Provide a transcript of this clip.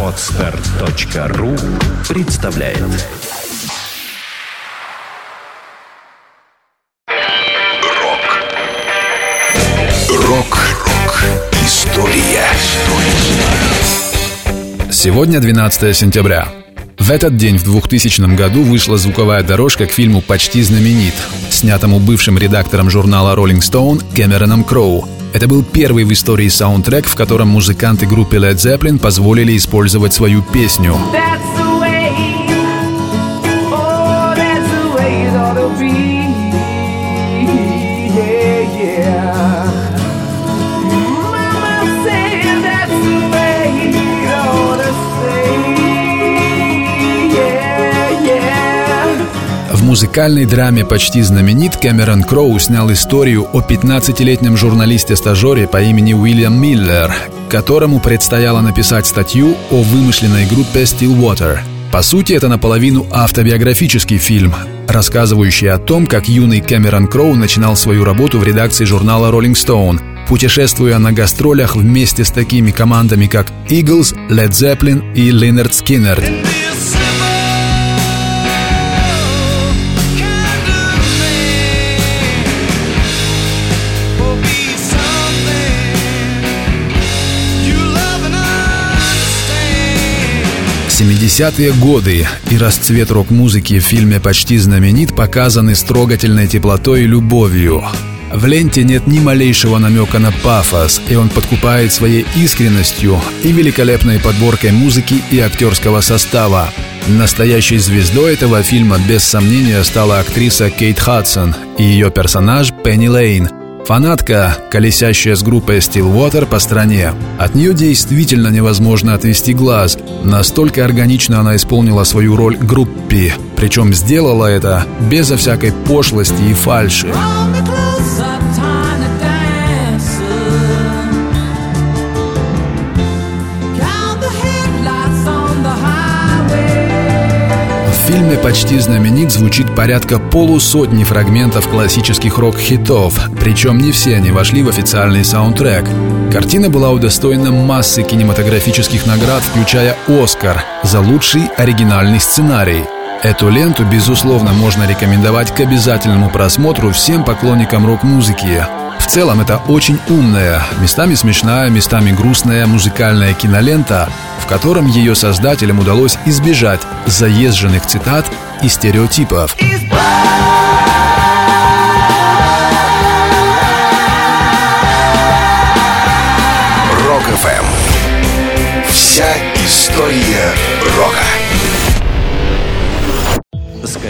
Отстар.ру представляет Рок Рок-рок История Сегодня 12 сентября. В этот день в 2000 году вышла звуковая дорожка к фильму «Почти знаменит», снятому бывшим редактором журнала Rolling Stone Кэмероном Кроу. Это был первый в истории саундтрек, в котором музыканты группы Led Zeppelin позволили использовать свою песню. That's музыкальной драме «Почти знаменит» Кэмерон Кроу снял историю о 15-летнем журналисте-стажере по имени Уильям Миллер, которому предстояло написать статью о вымышленной группе Stillwater. По сути, это наполовину автобиографический фильм, рассказывающий о том, как юный Кэмерон Кроу начинал свою работу в редакции журнала Rolling Stone, путешествуя на гастролях вместе с такими командами, как Eagles, Led Zeppelin и Lynyrd Skynyrd. 70-е годы и расцвет рок-музыки в фильме «Почти знаменит» показаны с трогательной теплотой и любовью. В ленте нет ни малейшего намека на пафос, и он подкупает своей искренностью и великолепной подборкой музыки и актерского состава. Настоящей звездой этого фильма без сомнения стала актриса Кейт Хадсон и ее персонаж Пенни Лейн – Фанатка, колесящая с группой Stillwater по стране. От нее действительно невозможно отвести глаз. Настолько органично она исполнила свою роль группи. Причем сделала это безо всякой пошлости и фальши. Фильме «Почти знаменит» звучит порядка полусотни фрагментов классических рок-хитов, причем не все они вошли в официальный саундтрек. Картина была удостоена массы кинематографических наград, включая «Оскар» за лучший оригинальный сценарий. Эту ленту, безусловно, можно рекомендовать к обязательному просмотру всем поклонникам рок-музыки. В целом, это очень умная, местами смешная, местами грустная музыкальная кинолента, в котором ее создателям удалось избежать заезженных цитат и стереотипов. Рок-ФМ Вся история рока